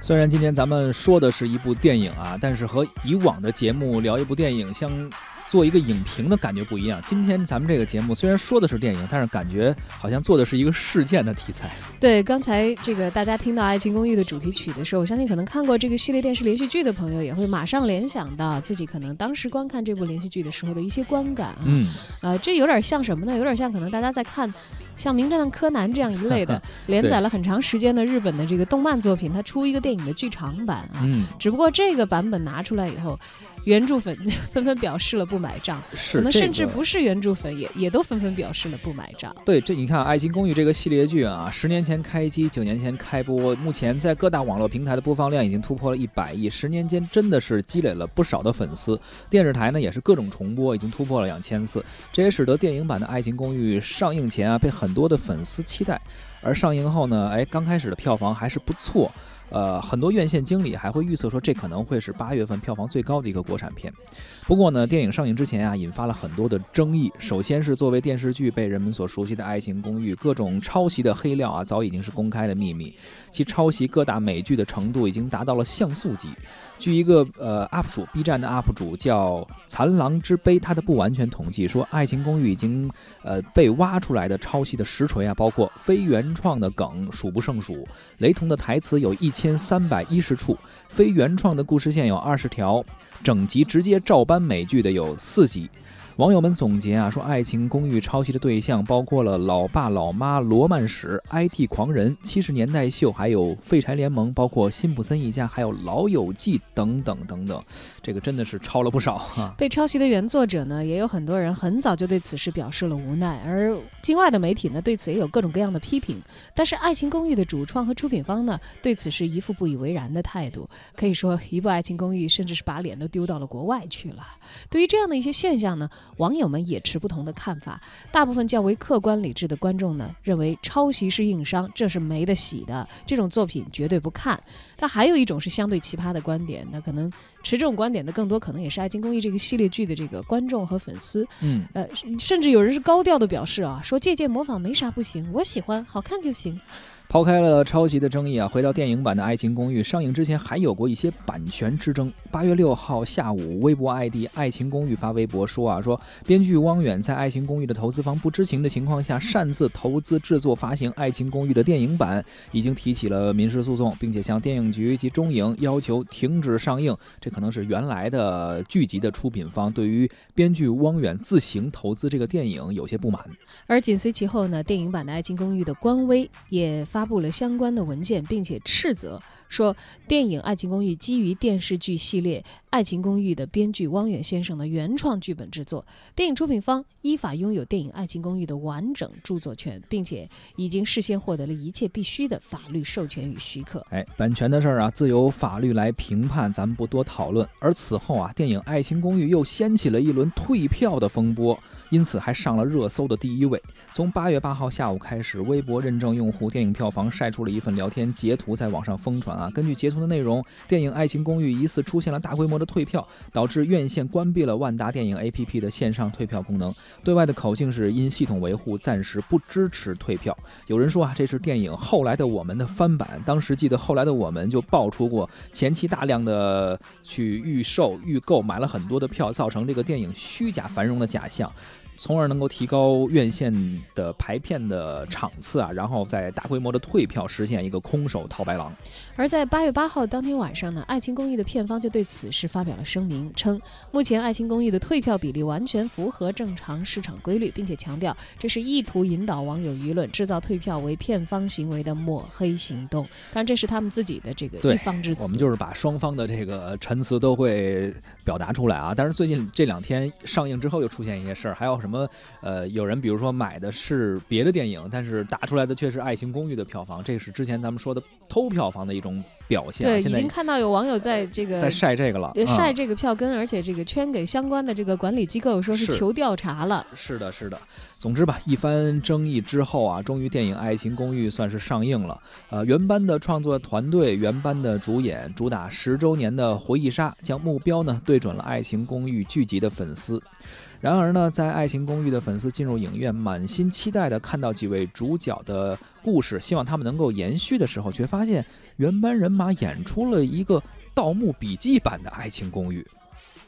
虽然今天咱们说的是一部电影啊，但是和以往的节目聊一部电影，相做一个影评的感觉不一样。今天咱们这个节目虽然说的是电影，但是感觉好像做的是一个事件的题材。对，刚才这个大家听到《爱情公寓》的主题曲的时候，我相信可能看过这个系列电视连续剧的朋友，也会马上联想到自己可能当时观看这部连续剧的时候的一些观感啊。嗯，呃，这有点像什么呢？有点像可能大家在看。像《名侦探柯南》这样一类的 连载了很长时间的日本的这个动漫作品，它出一个电影的剧场版啊，嗯，只不过这个版本拿出来以后，原著粉 纷纷表示了不买账，是可能甚至不是原著粉也也都纷纷表示了不买账。对，这你看《爱情公寓》这个系列剧啊，十年前开机，九年前开播，目前在各大网络平台的播放量已经突破了一百亿，十年间真的是积累了不少的粉丝。电视台呢也是各种重播，已经突破了两千次，这也使得电影版的《爱情公寓》上映前啊被很很多的粉丝期待，而上映后呢，哎，刚开始的票房还是不错。呃，很多院线经理还会预测说，这可能会是八月份票房最高的一个国产片。不过呢，电影上映之前啊，引发了很多的争议。首先是作为电视剧被人们所熟悉的《爱情公寓》，各种抄袭的黑料啊，早已经是公开的秘密。其抄袭各大美剧的程度已经达到了像素级。据一个呃 UP 主，B 站的 UP 主叫“残狼之碑”，他的不完全统计说，《爱情公寓》已经呃被挖出来的抄袭的实锤啊，包括非原创的梗数不胜数，雷同的台词有一千三百一十处，非原创的故事线有二十条，整集直接照搬美剧的有四集。网友们总结啊，说《爱情公寓》抄袭的对象包括了《老爸老妈》《罗曼史》《IT 狂人》《七十年代秀》，还有《废柴联盟》，包括《辛普森一家》，还有《老友记》等等等等。这个真的是抄了不少哈、被抄袭的原作者呢，也有很多人很早就对此事表示了无奈，而境外的媒体呢，对此也有各种各样的批评。但是，《爱情公寓》的主创和出品方呢，对此是一副不以为然的态度。可以说，一部《爱情公寓》甚至是把脸都丢到了国外去了。对于这样的一些现象呢，网友们也持不同的看法。大部分较为客观理智的观众呢，认为抄袭是硬伤，这是没得洗的，这种作品绝对不看。但还有一种是相对奇葩的观点，那可能持这种观点的更多可能也是《爱情公寓》这个系列剧的这个观众和粉丝。嗯，呃，甚至有人是高调的表示啊，说借鉴模仿没啥不行，我喜欢，好看就行。抛开了抄袭的争议啊，回到电影版的《爱情公寓》上映之前，还有过一些版权之争。八月六号下午，微博 ID“ 爱情公寓”发微博说啊，说编剧汪远在《爱情公寓》的投资方不知情的情况下，擅自投资制作发行《爱情公寓》的电影版，已经提起了民事诉讼，并且向电影局及中影要求停止上映。这可能是原来的剧集的出品方对于编剧汪远自行投资这个电影有些不满。而紧随其后呢，电影版的《爱情公寓》的官微也发发布了相关的文件，并且斥责说，电影《爱情公寓》基于电视剧系列《爱情公寓》的编剧汪远先生的原创剧本制作，电影出品方依法拥有电影《爱情公寓》的完整著作权，并且已经事先获得了一切必须的法律授权与许可。哎，版权的事儿啊，自有法律来评判，咱们不多讨论。而此后啊，电影《爱情公寓》又掀起了一轮退票的风波，因此还上了热搜的第一位。从八月八号下午开始，微博认证用户电影票票房晒出了一份聊天截图，在网上疯传啊。根据截图的内容，电影《爱情公寓》疑似出现了大规模的退票，导致院线关闭了万达电影 APP 的线上退票功能。对外的口径是因系统维护，暂时不支持退票。有人说啊，这是电影《后来的我们》的翻版。当时记得《后来的我们》就爆出过前期大量的去预售、预购，买了很多的票，造成这个电影虚假繁荣的假象。从而能够提高院线的排片的场次啊，然后再大规模的退票，实现一个空手套白狼。而在八月八号当天晚上呢，《爱情公寓》的片方就对此事发表了声明，称目前《爱情公寓》的退票比例完全符合正常市场规律，并且强调这是意图引导网友舆论、制造退票为片方行为的抹黑行动。当然，这是他们自己的这个对一方之词。我们就是把双方的这个陈词都会表达出来啊。但是最近这两天上映之后又出现一些事儿，还有什么呃，有人比如说买的是别的电影，但是打出来的却是《爱情公寓》的票房，这是之前咱们说的偷票房的一种表现啊。对，已经看到有网友在这个在晒这个了，呃晒嗯这个票根，而且这个圈给相关的这个管理机构说是是求调查了。是的，是的。总之吧，一番争议之后啊，终于电影《爱情公寓》算是上映了。呃，原班的创作团队、原班的主演，主打十周年的回忆杀，将目标呢对准了《爱情公寓》聚集的粉丝。然而呢，在《爱情公寓》的粉丝进入影院，满心期待的看到几位主角的故事，希望他们能够延续的时候，却发现原班人马演出了一个《盗墓笔记》版的《爱情公寓》。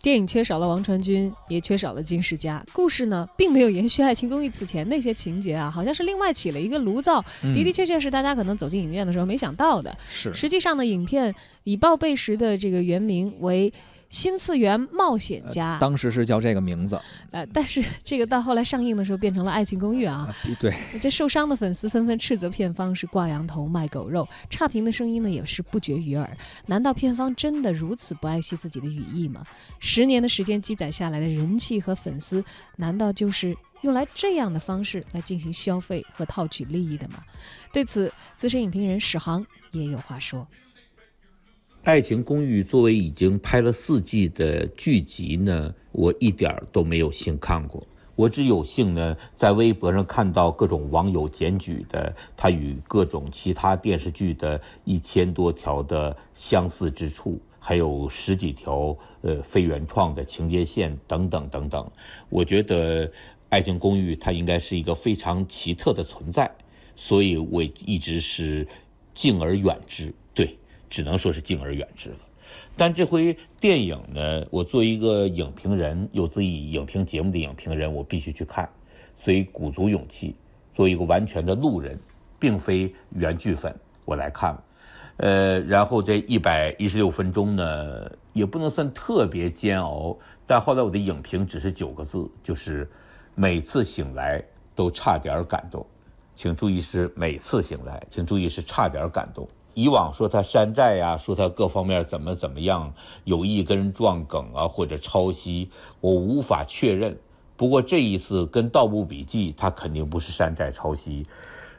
电影缺少了王传君，也缺少了金世佳。故事呢，并没有延续《爱情公寓》此前那些情节啊，好像是另外起了一个炉灶。嗯的的确确是大家可能走进影院的时候没想到的。是实际上呢，影片以报备时的这个原名为《新次元冒险家》当时是叫这个名字呃，但是这个到后来上映的时候变成了《爱情公寓》啊。啊，对，这受伤的粉丝纷纷斥责片方是挂羊头卖狗肉，差评的声音呢也是不绝于耳。难道片方真的如此不爱惜自己的羽翼吗？十年的时间积攒下来的人气和粉丝，难道就是用来这样的方式来进行消费和套取利益的吗？对此，资深影评人史航也有话说。《爱情公寓》作为已经拍了四季的剧集呢，我一点儿都没有幸看过。我只有幸呢，在微博上看到各种网友检举的它与各种其他电视剧的一千多条的相似之处，还有十几条呃非原创的情节线等等等等。我觉得《爱情公寓》它应该是一个非常奇特的存在，所以我一直是敬而远之。只能说是敬而远之了。但这回电影呢，我作为一个影评人，有自己影评节目的影评人，我必须去看，所以鼓足勇气，作为一个完全的路人，并非原剧粉，我来看了。呃，然后这一百一十六分钟呢，也不能算特别煎熬，但后来我的影评只是九个字，就是每次醒来都差点感动。请注意是每次醒来，请注意是差点感动。以往说他山寨呀、说他各方面怎么怎么样，有意跟人撞梗啊，或者抄袭，我无法确认。不过这一次跟《盗墓笔记》，他肯定不是山寨抄袭，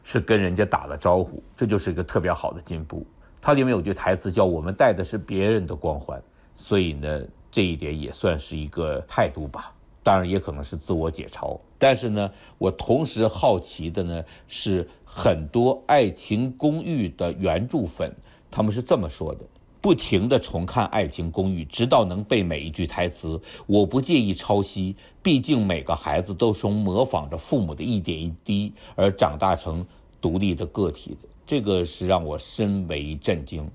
是跟人家打了招呼，这就是一个特别好的进步。它里面有句台词叫“我们带的是别人的光环”，所以呢，这一点也算是一个态度吧。当然也可能是自我解嘲，但是呢，我同时好奇的呢是很多《爱情公寓》的原著粉，他们是这么说的：不停地重看《爱情公寓》，直到能背每一句台词。我不介意抄袭，毕竟每个孩子都从模仿着父母的一点一滴而长大成独立的个体的，这个是让我深为震惊。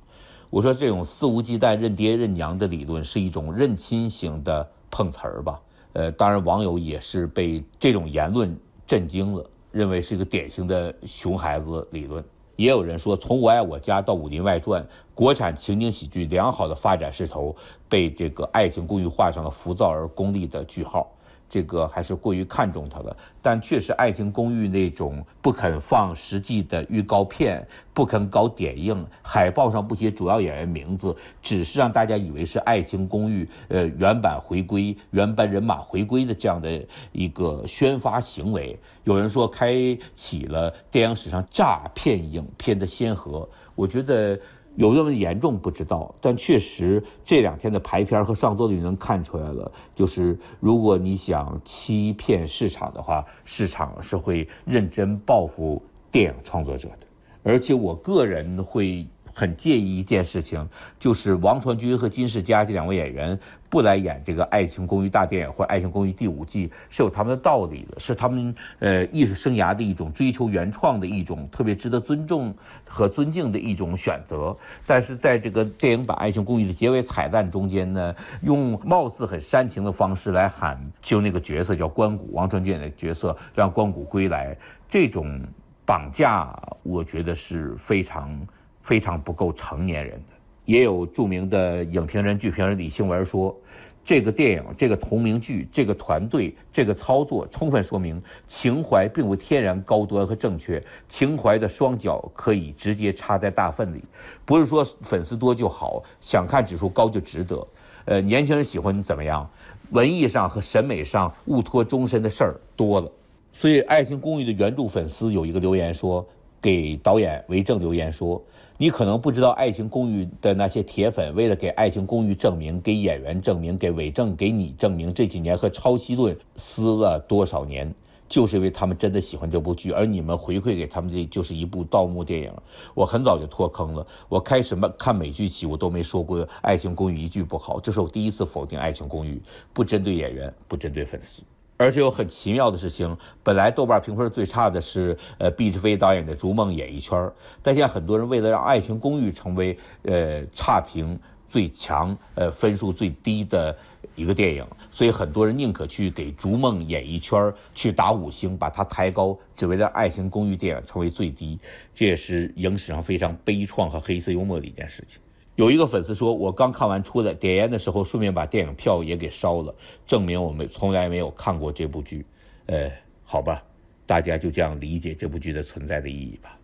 我说这种肆无忌惮认爹认娘的理论是一种认亲型的碰瓷儿吧。呃，当然，网友也是被这种言论震惊了，认为是一个典型的熊孩子理论。也有人说，从《我爱我家》到《武林外传》，国产情景喜剧良好的发展势头被这个《爱情公寓》画上了浮躁而功利的句号。这个还是过于看重它了，但确实《爱情公寓》那种不肯放实际的预告片，不肯搞点映，海报上不写主要演员名字，只是让大家以为是《爱情公寓》呃原版回归、原班人马回归的这样的一个宣发行为。有人说开启了电影史上诈骗影片的先河，我觉得。有那么严重不知道，但确实这两天的排片和上座率能看出来了。就是如果你想欺骗市场的话，市场是会认真报复电影创作者的。而且我个人会很介意一件事情，就是王传君和金世佳这两位演员不来演这个《爱情公寓》大电影或《爱情公寓》第五季，是有他们的道理的，是他们呃艺术生涯的一种追求原创的一种特别值得尊重和尊敬的一种选择。但是在这个电影版《爱情公寓》的结尾彩蛋中间呢，用貌似很煽情的方式来喊就那个角色叫关谷，王传君演的角色让关谷归来，这种绑架，我觉得是非常非常不够成年人的。也有著名的影评人、剧评人李兴文说，这个电影、这个同名剧、这个团队、这个操作，充分说明情怀并不天然高端和正确，情怀的双脚可以直接插在大粪里，不是说粉丝多就好，想看指数高就值得。呃，年轻人喜欢怎么样？文艺上和审美上误托终身的事儿多了。所以，《爱情公寓》的原著粉丝有一个留言说，给导演韦正留言说。你可能不知道，《爱情公寓》的那些铁粉为了给《爱情公寓》证明、给演员证明、给伪证、给你证明，这几年和抄袭论撕了多少年，就是因为他们真的喜欢这部剧，而你们回馈给他们的就是一部盗墓电影。我很早就脱坑了，我开始看美剧起，我都没说过《爱情公寓》一句不好，这是我第一次否定《爱情公寓》，不针对演员，不针对粉丝。而且有很奇妙的事情，本来豆瓣评分最差的是呃毕志飞导演的《逐梦演艺圈》，但现在很多人为了让《爱情公寓》成为呃差评最强、呃分数最低的一个电影，所以很多人宁可去给《逐梦演艺圈》去打五星，把它抬高，只为了《爱情公寓》电影成为最低，这也是影史上非常悲怆和黑色幽默的一件事情。有一个粉丝说，我刚看完出来，点烟的时候顺便把电影票也给烧了，证明我们从来没有看过这部剧。呃，好吧，大家就这样理解这部剧的存在的意义吧。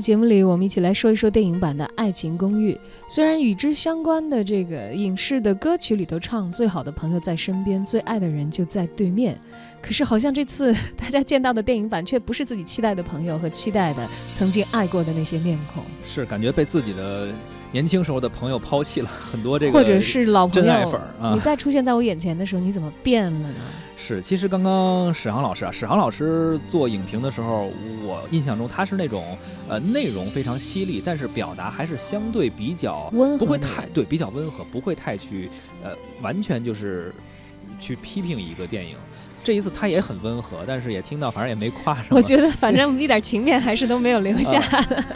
节目里，我们一起来说一说电影版的《爱情公寓》。虽然与之相关的这个影视的歌曲里头唱“最好的朋友在身边，最爱的人就在对面”，可是好像这次大家见到的电影版却不是自己期待的朋友和期待的曾经爱过的那些面孔，是感觉被自己的年轻时候的朋友抛弃了很多这个，或者是老朋真爱友粉儿啊你再出现在我眼前的时候，你怎么变了呢？是，其实刚刚史航老师啊，史航老师做影评的时候，我印象中他是那种呃内容非常犀利，但是表达还是相对比较温和不会太对，比较温和，不会太去呃完全就是去批评一个电影。这一次他也很温和，但是也听到反正也没夸什么。我觉得反正一点情面还是都没有留下。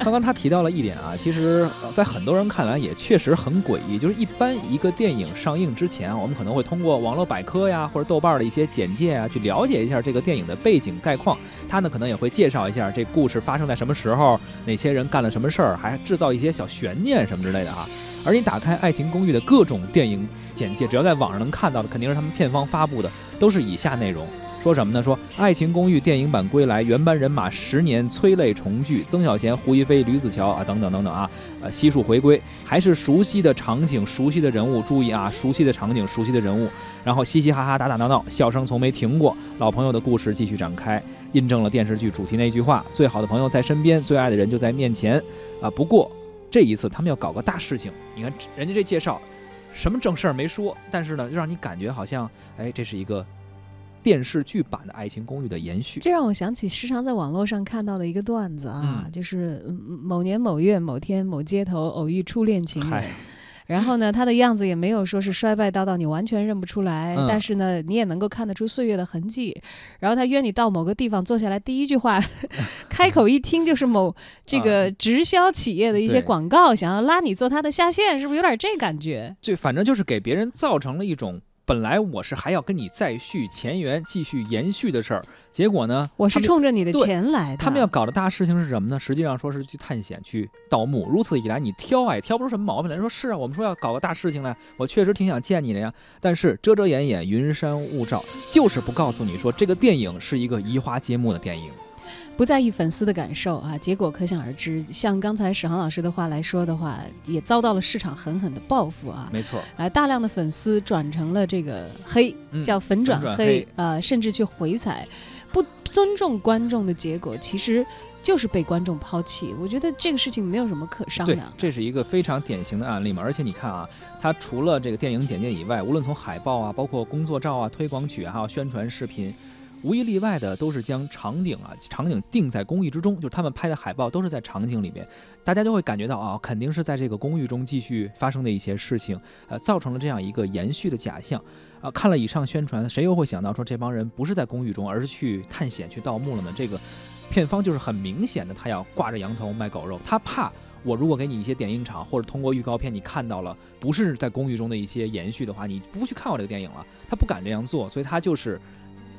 刚刚他提到了一点啊，其实呃在很多人看来也确实很诡异，就是一般一个电影上映之前，我们可能会通过网络百科呀或者豆瓣的一些简介啊，去了解一下这个电影的背景概况。他呢可能也会介绍一下这故事发生在什么时候，哪些人干了什么事儿，还制造一些小悬念什么之类的啊。而你打开《爱情公寓》的各种电影简介，只要在网上能看到的，肯定是他们片方发布的，都是以下内容。说什么呢？说《爱情公寓》电影版归来，原班人马十年催泪重聚，曾小贤、胡一菲、吕子乔啊，等等等等啊，呃，悉数回归，还是熟悉的场景、熟悉的人物。注意啊，熟悉的场景、熟悉的人物，然后嘻嘻哈哈、打打闹闹，笑声从没停过。老朋友的故事继续展开，印证了电视剧主题那句话：最好的朋友在身边，最爱的人就在面前。啊，不过这一次他们要搞个大事情，你看人家这介绍，什么正事儿没说，但是呢，让你感觉好像，哎，这是一个电视剧版的《爱情公寓》的延续。这让我想起时常在网络上看到的一个段子啊，嗯。就是嗯某年某月某天某街头偶遇初恋情人。嗨，然后呢，他的样子也没有说是衰败到到，你完全认不出来，嗯但是呢，你也能够看得出岁月的痕迹。然后他约你到某个地方坐下来，第一句话，开口一听就是某 这个直销企业的一些广告，想要拉你做他的下线，是不是有点这感觉？就反正就是给别人造成了一种。本来我是还要跟你再续前缘、继续延续的事儿，结果呢，我是冲着你的钱来的。他们要搞的大事情是什么呢？实际上说是去探险、去盗墓。如此一来，你挑啊也挑不出什么毛病来。说是啊，我们说要搞个大事情来，我确实挺想见你的呀。但是遮遮掩掩、云山雾罩，就是不告诉你说这个电影是一个移花接木的电影。不在意粉丝的感受啊，结果可想而知。像刚才史航老师的话来说的话，也遭到了市场狠狠的报复啊。没错，啊，大量的粉丝转成了这个黑，嗯叫粉转黑粉转黑，呃，甚至去回踩，不尊重观众的结果，其实就是被观众抛弃。我觉得这个事情没有什么可商量，的。这是一个非常典型的案例嘛。而且你看啊，它除了这个电影简介以外，无论从海报啊，包括工作照啊、推广曲啊，还有宣传视频。无一例外的都是将场景啊场景定在公寓之中，就是他们拍的海报都是在场景里面，大家就会感觉到啊、肯定是在这个公寓中继续发生的一些事情，呃，造成了这样一个延续的假象。啊、看了以上宣传，谁又会想到说这帮人不是在公寓中，而是去探险、去盗墓了呢？这个片方就是很明显的，他要挂着羊头卖狗肉，他怕我如果给你一些点映场，或者通过预告片你看到了不是在公寓中的一些延续的话，你不去看我这个电影了，他不敢这样做，所以他就是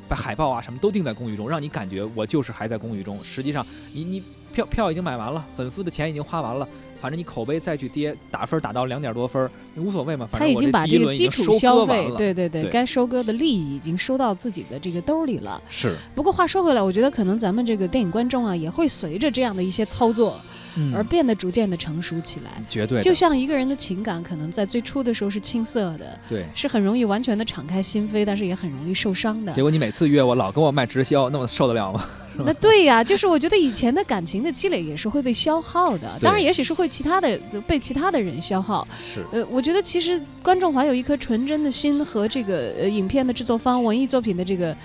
把海报啊什么都定在公寓中，让你感觉我就是还在公寓中。实际上，你你票票已经买完了，粉丝的钱已经花完了，反正你口碑再去跌，打分打到两点多分儿，无所谓嘛。反正我他已经把这个基础消费，对对，对该收割的利益已经收到自己的这个兜里了。是，不过话说回来，我觉得可能咱们这个电影观众啊，也会随着这样的一些操作嗯而变得逐渐的成熟起来。绝对就像一个人的情感，可能在最初的时候是青涩的，对。是很容易完全的敞开心扉，但是也很容易受伤的结。果你每次约我，老跟我卖直销，那我受得了吗？那对呀，就是我觉得以前的感情的积累也是会被消耗的，当然也许是会其他的被其他的人消耗。是，呃，我觉得其实观众怀有一颗纯真的心和这个呃影片的制作方、文艺作品的这个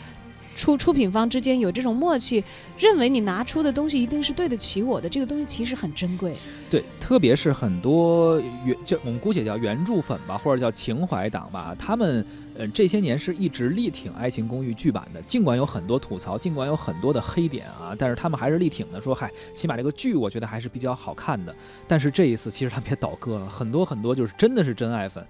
出出品方之间有这种默契，认为你拿出的东西一定是对得起我的，这个东西其实很珍贵。对，特别是很多原就我们姑且叫原著粉吧，或者叫情怀党吧，他们呃这些年是一直力挺《爱情公寓》剧版的，尽管有很多吐槽，尽管有很多的黑点啊，但是他们还是力挺的，说嗨，起码这个剧我觉得还是比较好看的。但是这一次其实他们也倒戈了，很多很多就是真的是真爱粉。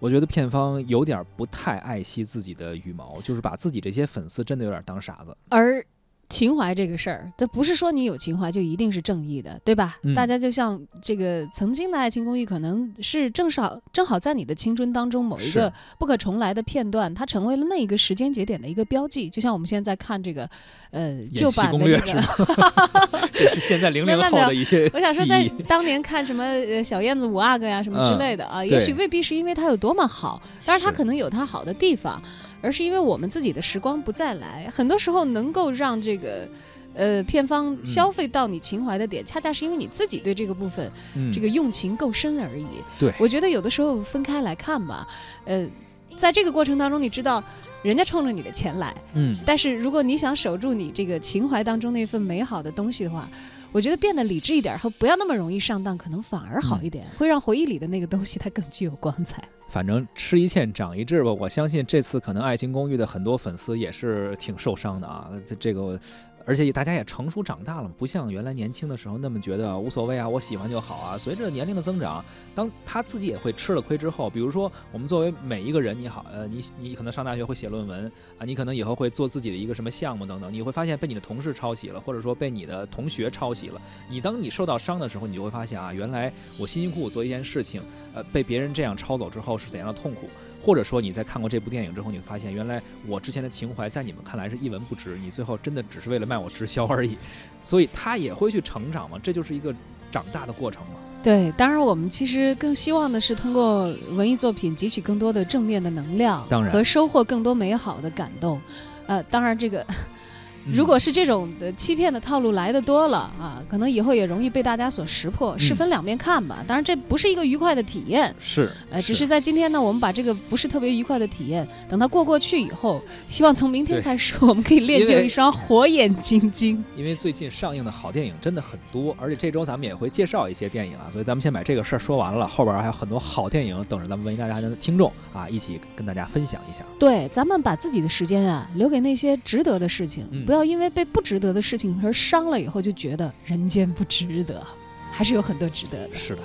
我觉得片方有点不太爱惜自己的羽毛，就是把自己这些粉丝真的有点当傻子。而情怀这个事儿，这不是说你有情怀就一定是正义的，对吧？嗯大家就像这个曾经的《爱情公寓》，可能是正少正好在你的青春当中某一个不可重来的片段，它成为了那一个时间节点的一个标记。就像我们现在看这个，呃，旧版的这个。这是现在零零后的一些我想说，在当年看什么呃小燕子五阿哥呀什么之类的啊，也许未必是因为它有多么好，但是它可能有它好的地方，而是因为我们自己的时光不再来。很多时候能够让这个。呃，片方消费到你情怀的点，恰恰是因为你自己对这个部分、嗯这个用情够深而已。对我觉得有的时候分开来看吧，呃，在这个过程当中，你知道人家冲着你的钱来，嗯但是如果你想守住你这个情怀当中那份美好的东西的话，我觉得变得理智一点和不要那么容易上当，可能反而好一点，会让回忆里的那个东西它更具有光彩。反正吃一堑长一智吧，我相信这次可能《爱情公寓》的很多粉丝也是挺受伤的啊。这这个，而且大家也成熟长大了，不像原来年轻的时候那么觉得无所谓啊，我喜欢就好啊。随着年龄的增长，当他自己也会吃了亏之后，比如说我们作为每一个人，你好，呃，你你可能上大学会写论文啊，你可能以后会做自己的一个什么项目等等，你会发现被你的同事抄袭了，或者说被你的同学抄袭了。你当你受到伤的时候，你就会发现啊，原来我辛辛苦苦做一件事情。呃，被别人这样抄走之后是怎样的痛苦，或者说你在看过这部电影之后，你会发现原来我之前的情怀在你们看来是一文不值，你最后真的只是为了卖我直销而已，所以他也会去成长嘛，这就是一个长大的过程嘛。对，当然我们其实更希望的是通过文艺作品汲取更多的正面的能量，当然和收获更多美好的感动。呃，当然这个。嗯如果是这种的欺骗的套路来的多了啊，可能以后也容易被大家所识破，是嗯分两面看吧。当然，这不是一个愉快的体验，是，呃，只是在今天呢，我们把这个不是特别愉快的体验，等它过过去以后，希望从明天开始，我们可以练就一双火眼金睛。因为最近上映的好电影真的很多，而且这周咱们也会介绍一些电影啊，所以咱们先把这个事儿说完了，后边还有很多好电影等着咱们文艺大家的听众啊一起跟大家分享一下。对，咱们把自己的时间啊留给那些值得的事情，嗯不要因为被不值得的事情而伤了以后就觉得人间不值得，还是有很多值得的。是的。